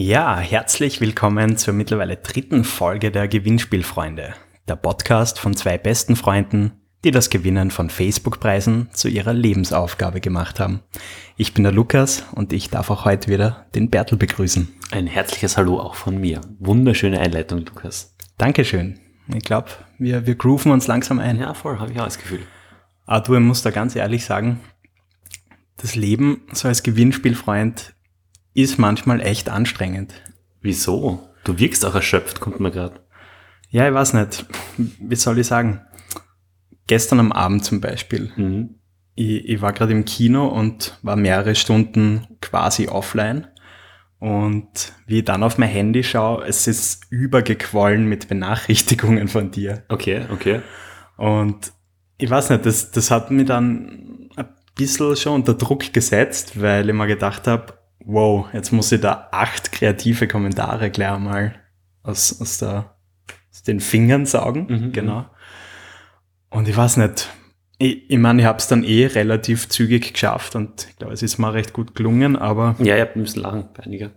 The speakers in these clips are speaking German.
Ja, herzlich willkommen zur mittlerweile dritten Folge der Gewinnspielfreunde, der Podcast von zwei besten Freunden, die das Gewinnen von Facebook-Preisen zu ihrer Lebensaufgabe gemacht haben. Ich bin der Lukas und ich darf auch heute wieder den Bertel begrüßen. Ein herzliches Hallo auch von mir. Wunderschöne Einleitung, Lukas. Dankeschön. Ich glaube, wir, wir grooven uns langsam ein. Ja, voll, habe ich auch das Gefühl. Aber du, ich muss da ganz ehrlich sagen, das Leben so als Gewinnspielfreund ist manchmal echt anstrengend. Wieso? Du wirkst auch erschöpft, kommt mir gerade. Ja, ich weiß nicht. Wie soll ich sagen? Gestern am Abend zum Beispiel. Mhm. Ich, ich war gerade im Kino und war mehrere Stunden quasi offline. Und wie ich dann auf mein Handy schaue, es ist übergequollen mit Benachrichtigungen von dir. Okay, okay. Und ich weiß nicht, das, das hat mich dann ein bisschen schon unter Druck gesetzt, weil ich mir gedacht habe, wow, jetzt muss ich da acht kreative Kommentare gleich mal aus, aus, der, aus den Fingern saugen. Mhm, genau. Und ich weiß nicht, ich, ich meine, ich habe es dann eh relativ zügig geschafft und ich glaube, es ist mir recht gut gelungen, aber Ja, ich hab ein bisschen lachen einiger.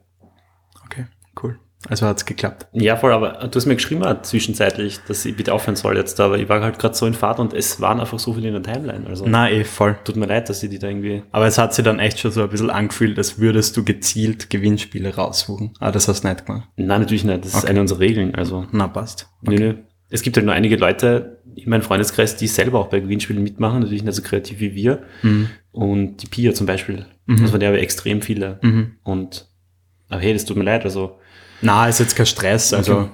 okay, cool. Also hat's geklappt. Ja, voll, aber du hast mir geschrieben zwischenzeitlich, dass ich bitte aufhören soll jetzt, aber ich war halt gerade so in Fahrt und es waren einfach so viele in der Timeline. Also Na, eh, voll. tut mir leid, dass ich die da irgendwie. Aber es hat sich dann echt schon so ein bisschen angefühlt, als würdest du gezielt Gewinnspiele raussuchen. Ah, das hast du nicht gemacht. Nein, natürlich nicht. Das ist Okay. eine unserer Regeln. Also, Na, passt. nö, nö. Es gibt halt nur einige Leute in meinem Freundeskreis, die selber auch bei Gewinnspielen mitmachen, natürlich nicht so kreativ wie wir. Mhm. Und die Pia zum Beispiel. Mhm. Das waren ja aber extrem viele. Mhm. Und, aber hey, das tut mir leid. Also, Na, ist jetzt kein Stress, also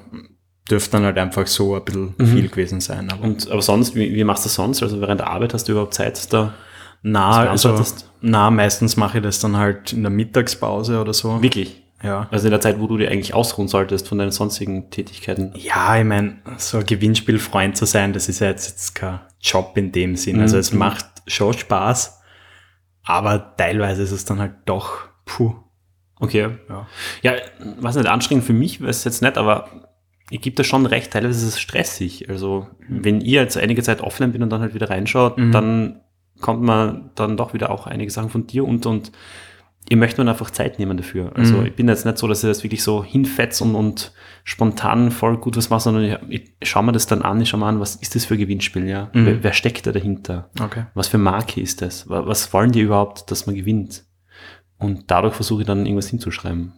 dürfte dann halt einfach so ein bisschen Mhm. viel gewesen sein. Aber und, aber sonst, wie, wie machst du das sonst? Also während der Arbeit hast du überhaupt Zeit da? na, also, na, meistens mache ich das dann halt in der Mittagspause oder so. Wirklich? Ja. Also in der Zeit, wo du dir eigentlich ausruhen solltest von deinen sonstigen Tätigkeiten. Ja, ich meine, so ein Gewinnspielfreund zu sein, das ist ja jetzt, jetzt kein Job in dem Sinn. Also Mhm. es macht schon Spaß, aber teilweise ist es dann halt doch, puh, Okay. ja. Ja, was nicht anstrengend für mich wäre es jetzt nicht, aber ich gebe das schon recht, teilweise ist es stressig. Also wenn ihr jetzt einige Zeit offline bin und dann halt wieder reinschaut, Mhm. dann kommt man dann doch wieder auch einige Sachen von dir und, und ihr möchtet man einfach Zeit nehmen dafür. Also Mhm. ich bin jetzt nicht so, dass ihr das wirklich so hinfetzt und, und spontan voll gut was macht, sondern ich, ich schaue mir das dann an, ich schaue mir an, was ist das für ein Gewinnspiel, ja? Mhm. Wer, wer steckt da dahinter? Okay. Was für Marke ist das? Wa- Was wollen die überhaupt, dass man gewinnt? Und dadurch versuche ich dann irgendwas hinzuschreiben.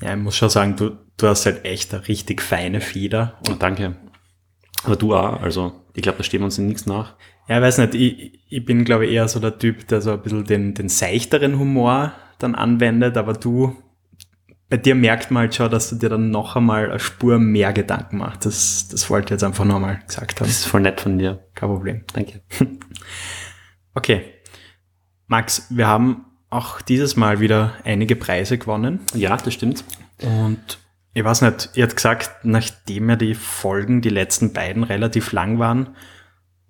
Ja, ich muss schon sagen, du, du hast halt echt eine richtig feine Feder. Und danke. Aber du auch, also ich glaube, da stehen wir uns in nichts nach. Ja, ich weiß nicht, ich, ich bin, glaube ich, eher so der Typ, der so ein bisschen den, den seichteren Humor dann anwendet, aber du, bei dir merkt man halt schon, dass du dir dann noch einmal eine Spur mehr Gedanken machst. Das, das wollte ich jetzt einfach noch mal gesagt haben. Das ist voll nett von dir. Kein Problem. Danke. Okay. Max, wir haben auch dieses Mal wieder einige Preise gewonnen. Ja, das stimmt. Und ich weiß nicht, ihr habt gesagt, nachdem ja die Folgen, die letzten beiden relativ lang waren,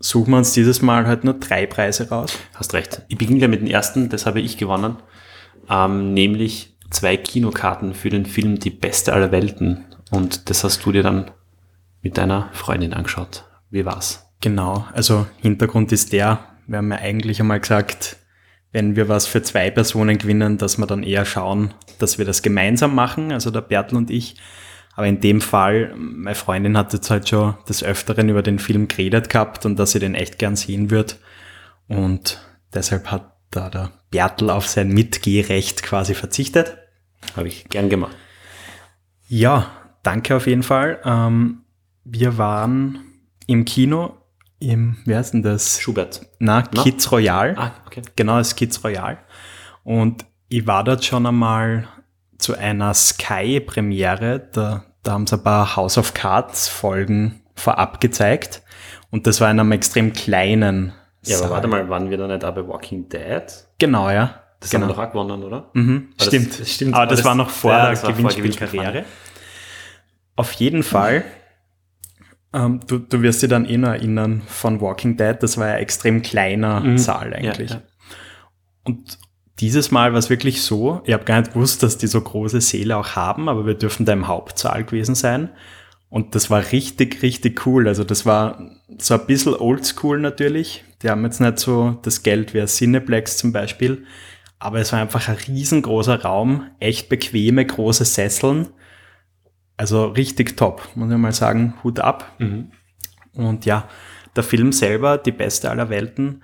suchen wir uns dieses Mal halt nur drei Preise raus. Hast recht. Ich beginne gleich mit dem ersten, das habe ich gewonnen. Ähm, nämlich zwei Kinokarten für den Film Die Beste aller Welten. Und das hast du dir dann mit deiner Freundin angeschaut. Wie war's? Genau, also Hintergrund ist der, wir haben ja eigentlich einmal gesagt, wenn wir was für zwei Personen gewinnen, dass wir dann eher schauen, dass wir das gemeinsam machen, also der Bertel und ich. Aber in dem Fall, meine Freundin hat jetzt halt schon des Öfteren über den Film geredet gehabt und dass sie den echt gern sehen wird. Und deshalb hat da der Bertel auf sein Mitgehrecht quasi verzichtet. Habe ich gern gemacht. Ja, danke auf jeden Fall. Ähm, wir waren im Kino im, wie heißt denn das? Schubert. Na, Na? Kids Royal. Ah, okay. Genau, das Kids Royal. Und ich war dort schon einmal zu einer Sky-Premiere. Da, da haben sie ein paar House of Cards-Folgen vorab gezeigt. Und das war in einem extrem kleinen Ja, aber Saal. warte mal, waren wir da nicht auch bei Walking Dead? Genau, ja. Das genau. haben wir doch auch gewonnen, oder? Mhm, Aber das- stimmt. das stimmt. Aber das, Aber das- war noch vor ja, der das Gewinnspielkarriere. Auf jeden Fall. Ähm, du, du wirst dir dann eh noch erinnern von Walking Dead. Das war ja extrem kleiner Mhm. Saal eigentlich. Ja, ja. Und dieses Mal war es wirklich so, ich habe gar nicht gewusst, dass die so große Säle auch haben, aber wir dürfen da im Hauptsaal gewesen sein. Und das war richtig, richtig cool. Also das war so ein bisschen oldschool natürlich. Die haben jetzt nicht so das Geld wie ein Cineplex zum Beispiel. aber es war einfach ein riesengroßer Raum, echt bequeme, große Sesseln. Also richtig top, muss ich mal sagen, Hut ab. Mhm. Und ja, der Film selber, die beste aller Welten.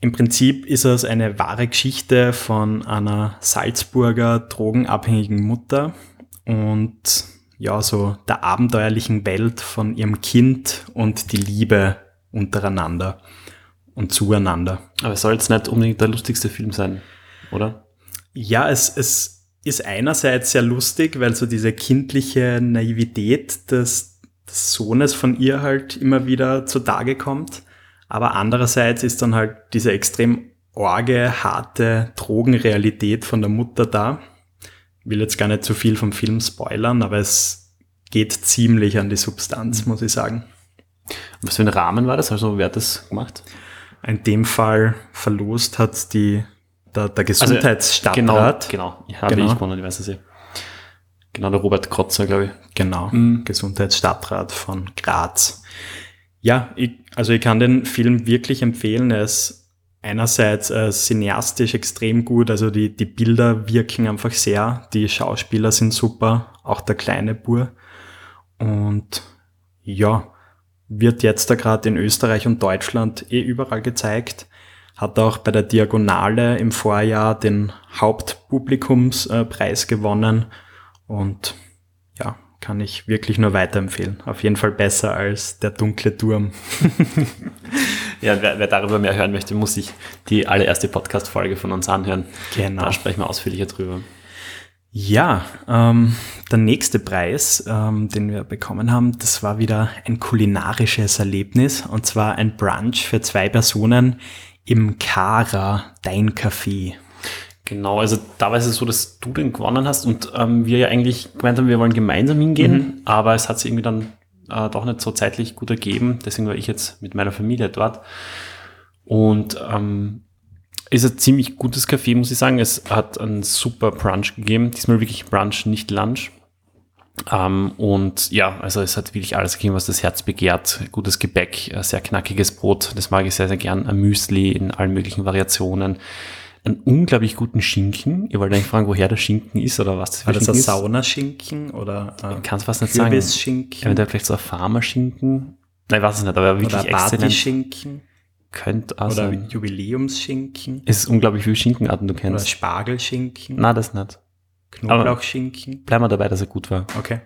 Im Prinzip ist es eine wahre Geschichte von einer Salzburger drogenabhängigen Mutter und ja, so der abenteuerlichen Welt von ihrem Kind und die Liebe untereinander und zueinander. Aber es soll jetzt nicht unbedingt der lustigste Film sein, oder? Ja, es, es ist einerseits sehr lustig, weil so diese kindliche Naivität des, des Sohnes von ihr halt immer wieder zutage kommt. Aber andererseits ist dann halt diese extrem orge, harte Drogenrealität von der Mutter da. Ich will jetzt gar nicht zu viel vom Film spoilern, aber es geht ziemlich an die Substanz, muss ich sagen. Was für ein Rahmen war das? Also wer hat das gemacht? In dem Fall verlost hat die, der, der Gesundheitsstadtrat. Genau, genau. Ja, Genau. ich gewonnen, ich weiß es eh. Genau, der Robert Krotzer, glaube ich. Genau, Mhm. Gesundheitsstadtrat von Graz. Ja, ich, also ich kann den Film wirklich empfehlen. Er ist einerseits äh, cineastisch extrem gut, also die, die Bilder wirken einfach sehr, die Schauspieler sind super, auch der kleine Bur. Und ja, wird jetzt da gerade in Österreich und Deutschland eh überall gezeigt. Hat auch bei der Diagonale im Vorjahr den Hauptpublikumspreis gewonnen. Und ja, kann ich wirklich nur weiterempfehlen. Auf jeden Fall besser als der dunkle Turm. Ja, wer, wer darüber mehr hören möchte, muss sich die allererste Podcast-Folge von uns anhören. Genau. Da sprechen wir ausführlicher drüber. Ja, ähm, der nächste Preis, ähm, den wir bekommen haben, das war wieder ein kulinarisches Erlebnis und zwar ein Brunch für zwei Personen im Kara, dein Café. Genau, also da war es so, dass du den gewonnen hast und ähm, wir ja eigentlich gemeint haben, wir wollen gemeinsam hingehen, aber es hat sich irgendwie dann äh, doch nicht so zeitlich gut ergeben. Deswegen war ich jetzt mit meiner Familie dort. Und ähm, ist ein ziemlich gutes Café, muss ich sagen. Es hat einen super Brunch gegeben. Diesmal wirklich Brunch, nicht Lunch. Ähm, und ja, also es hat wirklich alles gegeben, was das Herz begehrt. Gutes Gebäck, äh, sehr knackiges Brot, das mag ich sehr, sehr gern. Ein Müsli in allen möglichen Variationen. Einen unglaublich guten Schinken. Ihr wollt eigentlich fragen, woher der Schinken ist oder was das für War das ein Schinken ist. Saunaschinken oder äh, Kannst fast nicht sagen. Kürbisschinken Eventuell vielleicht so ein Farmerschinken. Nein, ich weiß es nicht, aber oder wirklich exzellent. Partyschinken Könnte auch oder. Jubiläumsschinken Es ist unglaublich viele Schinkenarten du oder kennst. Spargelschinken, Na, das nicht. Knoblauchschinken. Bleib mal dabei, dass er gut war. Okay.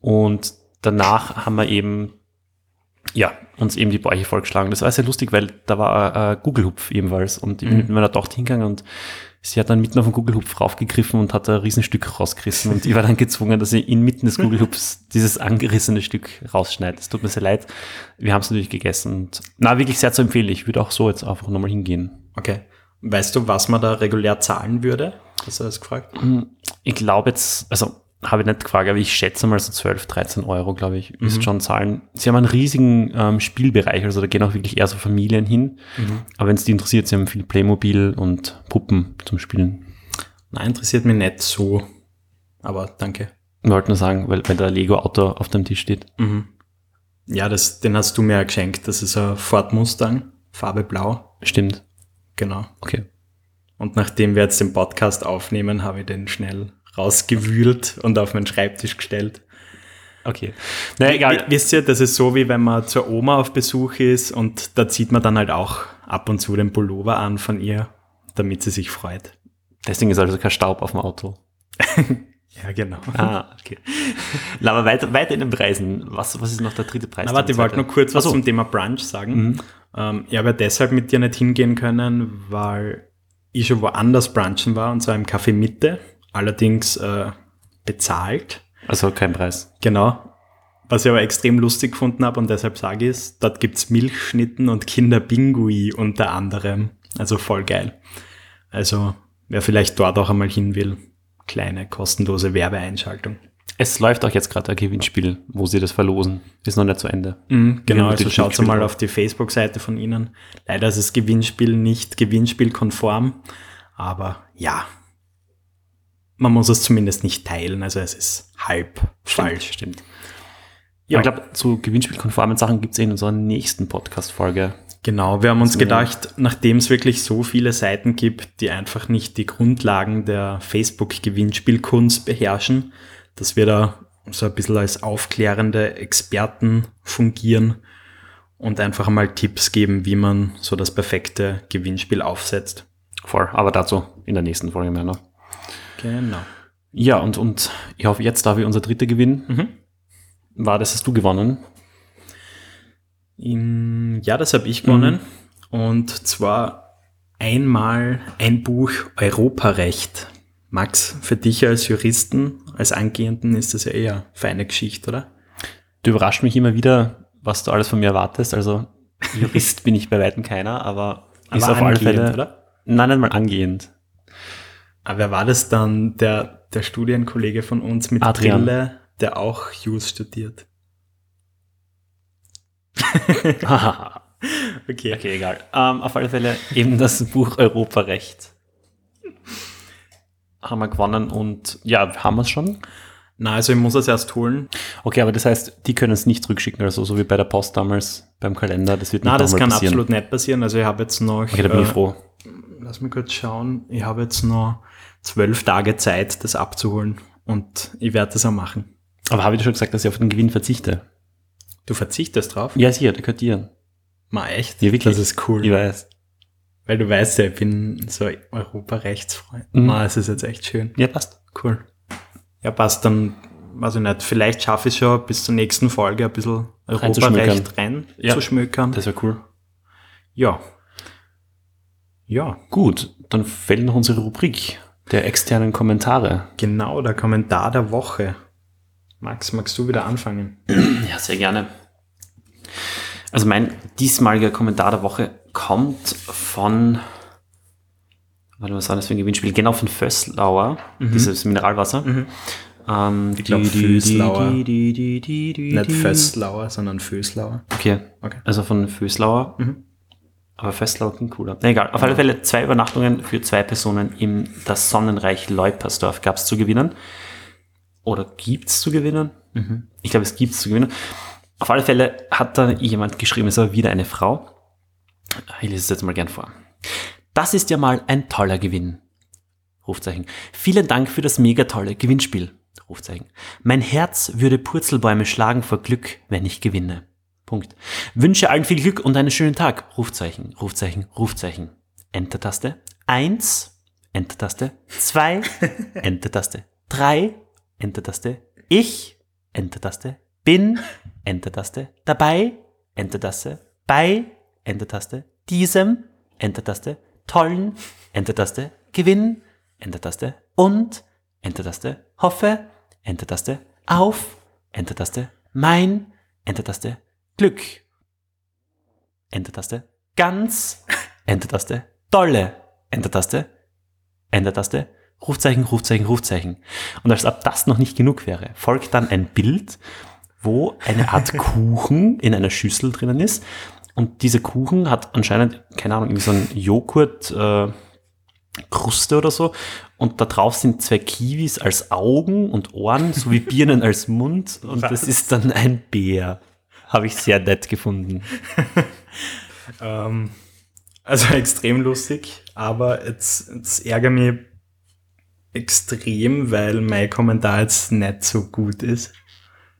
Und danach haben wir eben, ja, uns eben die Bäuche vollgeschlagen. Das war sehr lustig, weil da war äh, Google-Hupf ebenfalls. Und ich bin Mhm. mit meiner Tochter hingegangen und sie hat dann mitten auf den Google-Hupf raufgegriffen und hat ein Riesenstück rausgerissen. Und ich war dann gezwungen, dass ich inmitten des Google-Hupfs dieses angerissene Stück rausschneide. Es tut mir sehr leid. Wir haben es natürlich gegessen. Und, na, wirklich sehr zu empfehlen. Ich würde auch so jetzt einfach nochmal hingehen. Okay. Weißt du, was man da regulär zahlen würde? Hast du das gefragt? Ich glaube jetzt, also habe ich nicht gefragt, aber ich schätze mal so 12, 13 Euro, glaube ich, Mhm. ist schon zahlen. Sie haben einen riesigen ähm, Spielbereich, also da gehen auch wirklich eher so Familien hin. Mhm. Aber wenn es die interessiert, sie haben viel Playmobil und Puppen zum Spielen. Nein, interessiert mich nicht so. Aber danke. Ich wollte nur sagen, weil wenn der Lego-Auto auf dem Tisch steht. Mhm. Ja, das, den hast du mir ja geschenkt. Das ist ein Ford Mustang, Farbe blau. Stimmt. Genau. Okay. Und nachdem wir jetzt den Podcast aufnehmen, habe ich den schnell rausgewühlt und auf meinen Schreibtisch gestellt. Okay. Na egal. W- Wisst ihr, das ist so, wie wenn man zur Oma auf Besuch ist und da zieht man dann halt auch ab und zu den Pullover an von ihr, damit sie sich freut. Deswegen ist also kein Staub auf dem Auto. Ja, genau. Ah, okay. Na, aber weiter, weiter in den Preisen. Was, was ist noch der dritte Preis? Na, warte, ich wollte noch kurz was so. zum Thema Brunch sagen. Mhm. Ähm, ich habe ja deshalb mit dir nicht hingehen können, weil ich schon woanders brunchen war, und zwar im Café Mitte, allerdings äh, bezahlt. Also kein Preis. Genau. Was ich aber extrem lustig gefunden habe und deshalb sage ich es, dort gibt's Milchschnitten und Kinderbingui unter anderem. Also voll geil. Also wer vielleicht dort auch einmal hin will, kleine kostenlose Werbeeinschaltung. Es läuft auch jetzt gerade ein Gewinnspiel, wo sie das verlosen. Ist noch nicht zu Ende. Mhm, genau, also schaut mal auf die Facebook-Seite von Ihnen. Leider ist das Gewinnspiel nicht gewinnspielkonform, aber ja, man muss es zumindest nicht teilen, also es ist halb falsch. Stimmt. Ja, ich glaube, zu gewinnspielkonformen Sachen gibt es in unserer nächsten Podcast-Folge. Genau, wir haben uns gedacht, nachdem es wirklich so viele Seiten gibt, die einfach nicht die Grundlagen der Facebook-Gewinnspielkunst beherrschen, dass wir da so ein bisschen als aufklärende Experten fungieren und einfach mal Tipps geben, wie man so das perfekte Gewinnspiel aufsetzt. Voll, aber dazu in der nächsten Folge mehr noch. Genau. Ja, und, und ich hoffe, jetzt darf ich unser dritter Gewinn. Mhm. War das, hast du gewonnen? In, ja, das habe ich gewonnen. Und zwar einmal ein Buch Europarecht. Max, für dich als Juristen, als Angehenden ist das ja eher eine feine Geschichte, oder? Du überrascht mich immer wieder, was du alles von mir erwartest. Also Jurist bin ich bei weitem keiner, aber, Aber ist auf alle Fälle. oder? Nein, nein, mal angehend. Aber wer war das dann, der, der Studienkollege von uns mit Adrian. Brille, der auch Jus studiert? Okay. okay, egal. Ähm, auf alle Fälle eben das Buch Europarecht. Haben wir gewonnen und ja, haben wir es schon? Na, also ich muss es erst holen. Okay, aber das heißt, die können es nicht zurückschicken, also so wie bei der Post damals beim Kalender. Das wird nicht Na, das kann passieren. absolut nicht passieren. Also ich habe jetzt noch, Okay, da bin ich äh, froh. lass mich kurz schauen, ich habe jetzt noch zwölf Tage Zeit, das abzuholen und ich werde das auch machen. Aber habe ich dir schon gesagt, dass ich auf den Gewinn verzichte? Du verzichtest drauf? Ja, sicher, der gehört dir. Ma, echt? Ja, wirklich. Das ist cool. Ich weiß. Weil du weißt ja, ich bin so Europarechtsfreund. Mhm. Ma, es ist jetzt echt schön. Ja, passt. Cool. Ja, passt dann, weiß ich nicht, vielleicht schaffe ich es schon bis zur nächsten Folge ein bisschen Europarecht rein Ja. zu schmökern. Das wäre cool. ja. Ja, Gut, dann fällt noch unsere Rubrik der externen Kommentare. genau, der Kommentar der Woche. Max, magst du wieder anfangen? Ja, sehr gerne. Also mein diesmaliger Kommentar der Woche kommt von, warte, was war das für ein Gewinnspiel? Genau von Fösslauer, dieses Mineralwasser. Ähm, ich glaub, Föslauer. Die, die, die, Nicht die. Fösslauer, sondern Föslauer. Okay. Okay. Also von Föslauer. Aber Fösslauer klingt cooler. Na, egal. Auf alle Fälle zwei Übernachtungen für zwei Personen im das Sonnenreich Leupersdorf gab es zu gewinnen. Oder gibt's zu gewinnen? Ich glaube, es gibt's zu gewinnen. Auf alle Fälle hat da jemand geschrieben, es war wieder eine Frau. Ich lese es jetzt mal gern vor. Das ist ja mal ein toller Gewinn. Rufzeichen. Vielen Dank für das mega tolle Gewinnspiel. Rufzeichen. Mein Herz würde Purzelbäume schlagen vor Glück, wenn ich gewinne. Punkt. Wünsche allen viel Glück und einen schönen Tag. Rufzeichen, Rufzeichen, Rufzeichen. Enter-Taste. Eins. Enter-Taste. Zwei. Enter-Taste. Drei. Enter-Taste. Ich. Enter-Taste. Bin. Enter-Taste. Dabei. Enter-Taste. Bei. Enter-Taste. Diesem. Enter-Taste. Tollen. Enter-Taste. Gewinn. Enter-Taste. Und. Enter-Taste. Hoffe. Enter-Taste. Auf. Enter-Taste. Mein. Enter-Taste. Glück. Enter-Taste. Ganz. Enter-Taste. Dolle. Enter-Taste. Enter-Taste. Rufzeichen, Rufzeichen, Rufzeichen. Und als ob das noch nicht genug wäre, folgt dann ein Bild, wo eine Art Kuchen in einer Schüssel drinnen ist. Und dieser Kuchen hat anscheinend, keine Ahnung, irgendwie so ein Joghurt, äh, Kruste oder so. Und da drauf sind zwei Kiwis als Augen und Ohren sowie Birnen als Mund. Und das Was? ist dann ein Bär. Habe ich sehr nett gefunden. Ähm, also extrem lustig, aber jetzt, jetzt ärgere mich extrem, weil mein Kommentar jetzt nicht so gut ist.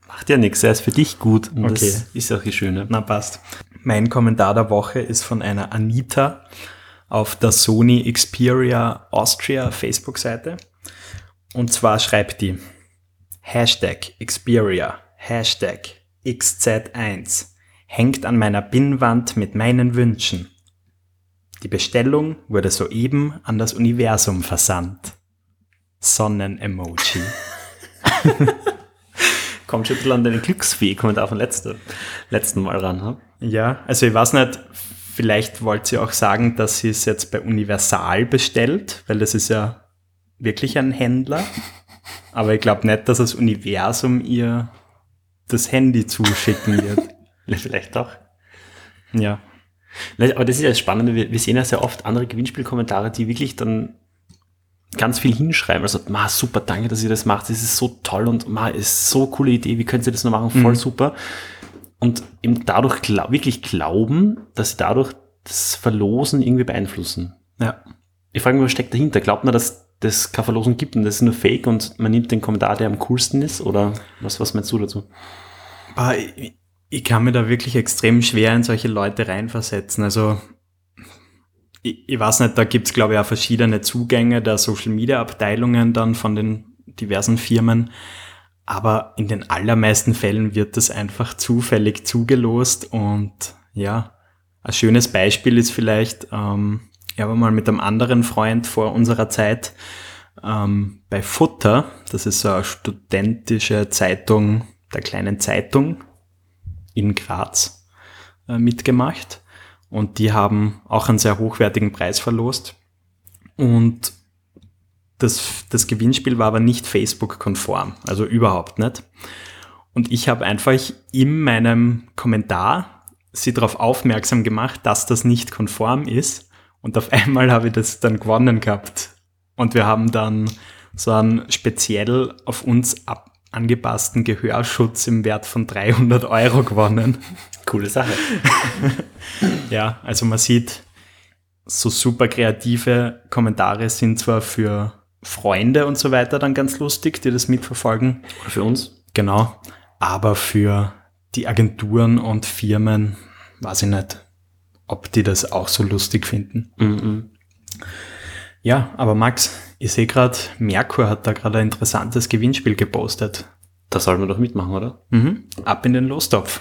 Macht ja nichts, er ist für dich gut. Und Okay. das ist auch die Schöne. Na, passt. Mein Kommentar der Woche ist von einer Anita auf der Sony Xperia Austria Facebook-Seite. Und zwar schreibt die Hashtag Xperia, Hashtag XZ1 hängt an meiner Pinnwand mit meinen Wünschen. Die Bestellung wurde soeben an das Universum versandt. Sonnen-Emoji. Kommt schon ein bisschen an deine Glücksfee-Kommentar von letzte, letzten Mal ran. Hm? Ja, also ich weiß nicht, vielleicht wollt ihr auch sagen, dass sie es jetzt bei Universal bestellt, weil das ist ja wirklich ein Händler. Aber ich glaube nicht, dass das Universum ihr das Handy zuschicken wird. Vielleicht doch. ja. Aber das ist ja das Spannende, wir sehen ja sehr oft andere Gewinnspielkommentare, die wirklich dann ganz viel hinschreiben. Also, ma, super, danke, dass ihr das macht. Das ist so toll und ma, ist so coole Idee. Wie könnt ihr das noch machen? Voll Mhm. super. Und eben dadurch glau wirklich glauben, dass sie dadurch das Verlosen irgendwie beeinflussen. Ja. Ich frage mich, was steckt dahinter? Glaubt man, dass das keine Verlosung gibt und das ist nur Fake und man nimmt den Kommentar, der am coolsten ist? Oder was, was meinst du dazu? Ich kann mir da wirklich extrem schwer in solche Leute reinversetzen. Also ich, ich weiß nicht, da gibt's glaube ich auch verschiedene Zugänge der Social Media Abteilungen dann von den diversen Firmen. Aber in den allermeisten Fällen wird das einfach zufällig zugelost und ja, ein schönes Beispiel ist vielleicht, ähm, ich habe mal mit einem anderen Freund vor unserer Zeit ähm, bei Futter, das ist so eine studentische Zeitung der kleinen Zeitung in Graz äh, mitgemacht und die haben auch einen sehr hochwertigen Preis verlost und das, das Gewinnspiel war aber nicht Facebook-konform, also überhaupt nicht. Und ich habe einfach in meinem Kommentar sie darauf aufmerksam gemacht, dass das nicht konform ist. Und auf einmal habe ich das dann gewonnen gehabt. Und wir haben dann so einen speziell auf uns ab angepassten Gehörschutz im Wert von 300 Euro gewonnen. Coole Sache. Ja, also man sieht, so super kreative Kommentare sind zwar für Freunde und so weiter dann ganz lustig, die das mitverfolgen. Oder für uns? Genau. Aber für die Agenturen und Firmen weiß ich nicht, ob die das auch so lustig finden. Mhm. Ja, aber Max, ich sehe gerade, Merkur hat da gerade ein interessantes Gewinnspiel gepostet. Da sollten wir doch mitmachen, oder? Mhm. Ab in den Lostopf.